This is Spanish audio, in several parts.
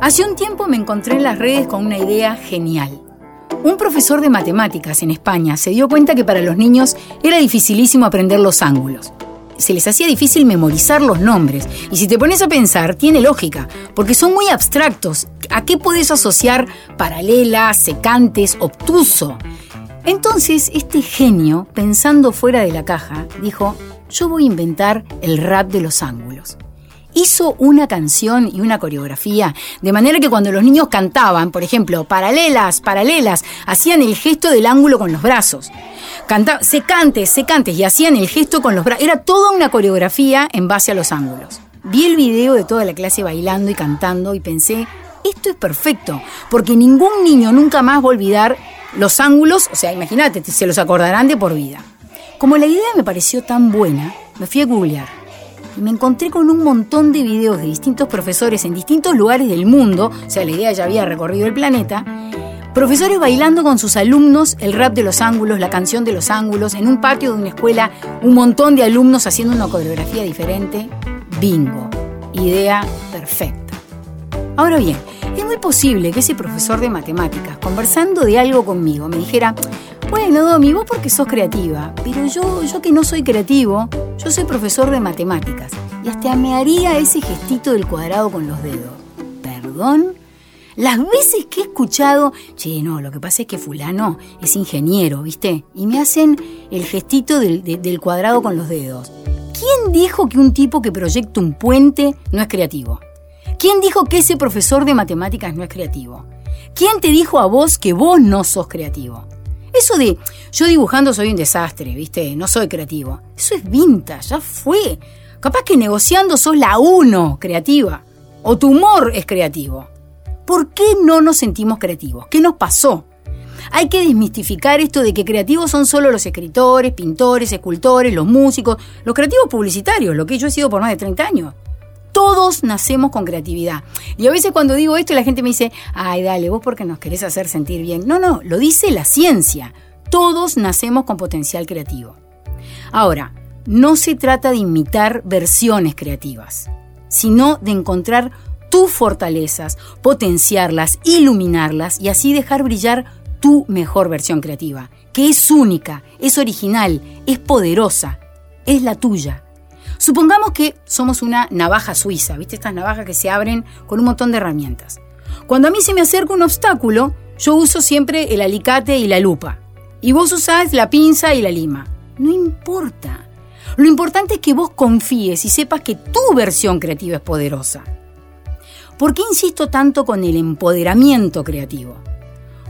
Hace un tiempo me encontré en las redes con una idea genial. Un profesor de matemáticas en España se dio cuenta que para los niños era dificilísimo aprender los ángulos. Se les hacía difícil memorizar los nombres. Y si te pones a pensar, tiene lógica, porque son muy abstractos. ¿A qué puedes asociar paralela, secantes, obtuso? Entonces, este genio, pensando fuera de la caja, dijo, yo voy a inventar el rap de los ángulos hizo una canción y una coreografía, de manera que cuando los niños cantaban, por ejemplo, paralelas, paralelas, hacían el gesto del ángulo con los brazos. Canta, secantes, secantes, y hacían el gesto con los brazos. Era toda una coreografía en base a los ángulos. Vi el video de toda la clase bailando y cantando y pensé, esto es perfecto, porque ningún niño nunca más va a olvidar los ángulos, o sea, imagínate, se los acordarán de por vida. Como la idea me pareció tan buena, me fui a googlear me encontré con un montón de videos de distintos profesores en distintos lugares del mundo, o sea, la idea ya había recorrido el planeta, profesores bailando con sus alumnos el rap de los ángulos, la canción de los ángulos, en un patio de una escuela, un montón de alumnos haciendo una coreografía diferente. Bingo, idea perfecta. Ahora bien, es muy posible que ese profesor de matemáticas, conversando de algo conmigo, me dijera, bueno, Domi, vos porque sos creativa, pero yo, yo que no soy creativo, yo soy profesor de matemáticas y hasta me haría ese gestito del cuadrado con los dedos. ¿Perdón? Las veces que he escuchado, che, no, lo que pasa es que fulano es ingeniero, ¿viste? Y me hacen el gestito del, del cuadrado con los dedos. ¿Quién dijo que un tipo que proyecta un puente no es creativo? ¿Quién dijo que ese profesor de matemáticas no es creativo? ¿Quién te dijo a vos que vos no sos creativo? Eso de yo dibujando soy un desastre, ¿viste? No soy creativo. Eso es vintage, ya fue. Capaz que negociando sos la uno creativa. O tu humor es creativo. ¿Por qué no nos sentimos creativos? ¿Qué nos pasó? Hay que desmistificar esto de que creativos son solo los escritores, pintores, escultores, los músicos, los creativos publicitarios, lo que yo he sido por más de 30 años. Todos nacemos con creatividad. Y a veces cuando digo esto la gente me dice, ay, dale, vos porque nos querés hacer sentir bien. No, no, lo dice la ciencia. Todos nacemos con potencial creativo. Ahora, no se trata de imitar versiones creativas, sino de encontrar tus fortalezas, potenciarlas, iluminarlas y así dejar brillar tu mejor versión creativa, que es única, es original, es poderosa, es la tuya. Supongamos que somos una navaja suiza, ¿viste? Estas navajas que se abren con un montón de herramientas. Cuando a mí se me acerca un obstáculo, yo uso siempre el alicate y la lupa. Y vos usás la pinza y la lima. No importa. Lo importante es que vos confíes y sepas que tu versión creativa es poderosa. ¿Por qué insisto tanto con el empoderamiento creativo?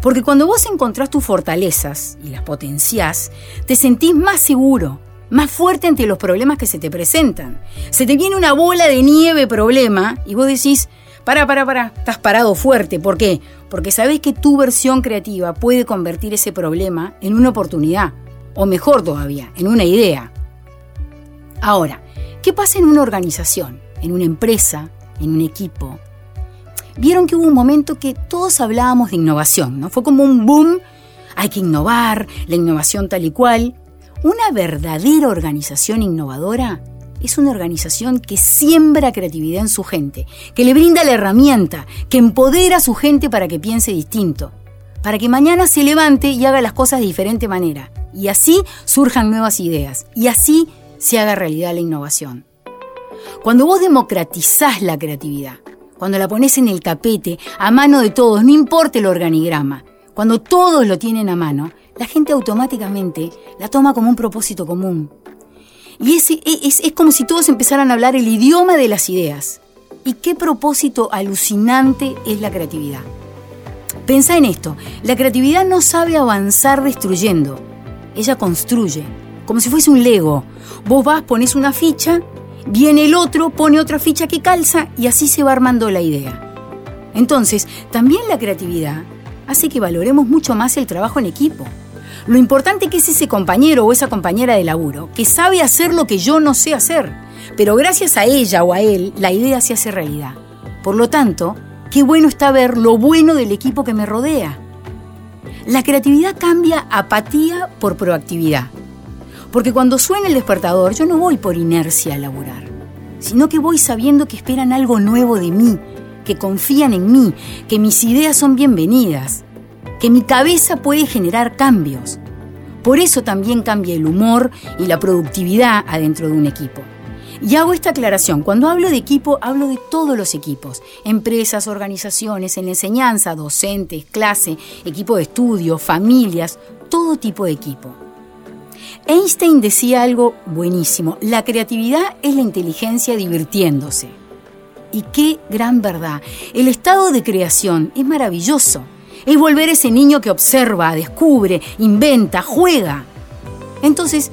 Porque cuando vos encontrás tus fortalezas y las potenciás, te sentís más seguro, más fuerte ante los problemas que se te presentan. Se te viene una bola de nieve problema y vos decís, para, para, para, estás parado fuerte. ¿Por qué? Porque sabés que tu versión creativa puede convertir ese problema en una oportunidad, o mejor todavía, en una idea. Ahora, ¿qué pasa en una organización, en una empresa, en un equipo? Vieron que hubo un momento que todos hablábamos de innovación, ¿no? Fue como un boom, hay que innovar, la innovación tal y cual, una verdadera organización innovadora es una organización que siembra creatividad en su gente, que le brinda la herramienta, que empodera a su gente para que piense distinto, para que mañana se levante y haga las cosas de diferente manera, y así surjan nuevas ideas, y así se haga realidad la innovación. Cuando vos democratizás la creatividad, cuando la pones en el tapete, a mano de todos, no importa el organigrama, cuando todos lo tienen a mano, la gente automáticamente la toma como un propósito común. Y es, es, es como si todos empezaran a hablar el idioma de las ideas. ¿Y qué propósito alucinante es la creatividad? Pensá en esto, la creatividad no sabe avanzar destruyendo, ella construye, como si fuese un Lego. Vos vas, pones una ficha, viene el otro, pone otra ficha que calza y así se va armando la idea. Entonces, también la creatividad hace que valoremos mucho más el trabajo en equipo. Lo importante que es ese compañero o esa compañera de laburo, que sabe hacer lo que yo no sé hacer, pero gracias a ella o a él la idea se hace realidad. Por lo tanto, qué bueno está ver lo bueno del equipo que me rodea. La creatividad cambia apatía por proactividad. Porque cuando suena el despertador, yo no voy por inercia a laburar, sino que voy sabiendo que esperan algo nuevo de mí, que confían en mí, que mis ideas son bienvenidas, que mi cabeza puede generar cambios. Por eso también cambia el humor y la productividad adentro de un equipo. Y hago esta aclaración. Cuando hablo de equipo, hablo de todos los equipos. Empresas, organizaciones, en la enseñanza, docentes, clase, equipo de estudio, familias, todo tipo de equipo. Einstein decía algo buenísimo. La creatividad es la inteligencia divirtiéndose. Y qué gran verdad. El estado de creación es maravilloso. Es volver ese niño que observa, descubre, inventa, juega. Entonces,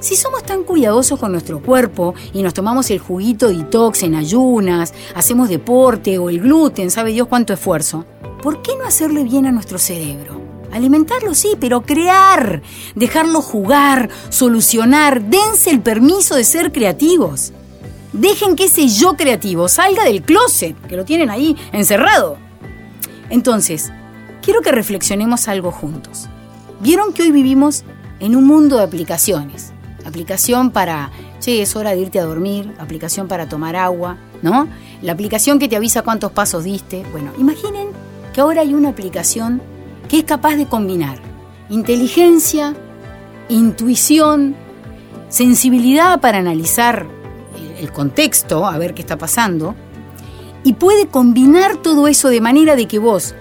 si somos tan cuidadosos con nuestro cuerpo y nos tomamos el juguito detox en ayunas, hacemos deporte o el gluten, sabe Dios cuánto esfuerzo, ¿por qué no hacerle bien a nuestro cerebro? Alimentarlo sí, pero crear, dejarlo jugar, solucionar, dense el permiso de ser creativos. Dejen que ese yo creativo salga del closet, que lo tienen ahí encerrado. Entonces, quiero que reflexionemos algo juntos. Vieron que hoy vivimos en un mundo de aplicaciones aplicación para, che, es hora de irte a dormir, aplicación para tomar agua, ¿no? La aplicación que te avisa cuántos pasos diste. Bueno, imaginen que ahora hay una aplicación que es capaz de combinar inteligencia, intuición, sensibilidad para analizar el contexto, a ver qué está pasando, y puede combinar todo eso de manera de que vos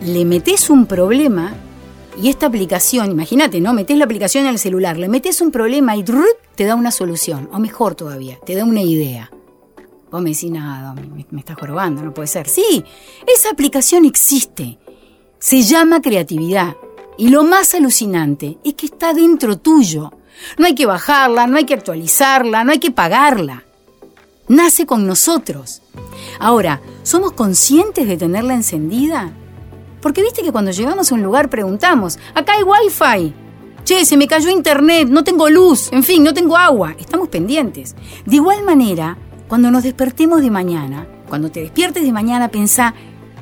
le metés un problema y esta aplicación, imagínate, ¿no? Metes la aplicación el celular, le metes un problema y te da una solución, o mejor todavía, te da una idea. Vos me decís, nada, me, me estás jorobando, no puede ser. Sí, esa aplicación existe. Se llama creatividad. Y lo más alucinante es que está dentro tuyo. No hay que bajarla, no hay que actualizarla, no hay que pagarla. Nace con nosotros. Ahora, ¿somos conscientes de tenerla encendida? Porque viste que cuando llegamos a un lugar preguntamos, acá hay wifi. Che, se me cayó internet, no tengo luz, en fin, no tengo agua. Estamos pendientes. De igual manera, cuando nos despertemos de mañana, cuando te despiertes de mañana, pensá,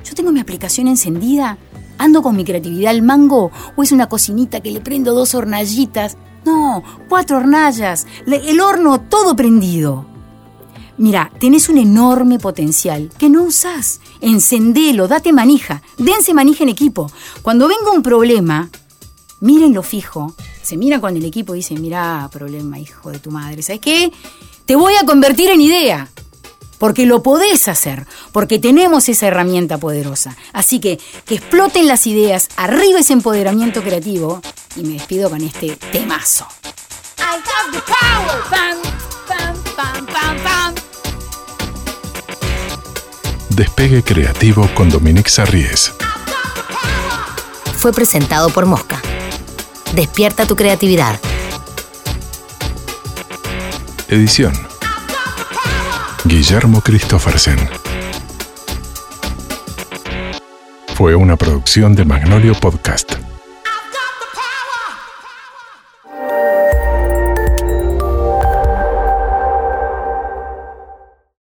yo tengo mi aplicación encendida, ando con mi creatividad al mango, o es una cocinita que le prendo dos hornallitas. No, cuatro hornallas, el horno todo prendido. Mira, tenés un enorme potencial que no usás. Encendelo, date manija, dense manija en equipo. Cuando venga un problema, mírenlo fijo. Se mira con el equipo y dice, mira, problema, hijo de tu madre. ¿Sabes qué? Te voy a convertir en idea. Porque lo podés hacer, porque tenemos esa herramienta poderosa. Así que que exploten las ideas, arriba ese empoderamiento creativo. Y me despido con este temazo. I have the power. Despegue Creativo con Dominique Sarries. Fue presentado por Mosca. Despierta tu creatividad. Edición. Guillermo Christophersen. Fue una producción de Magnolio Podcast.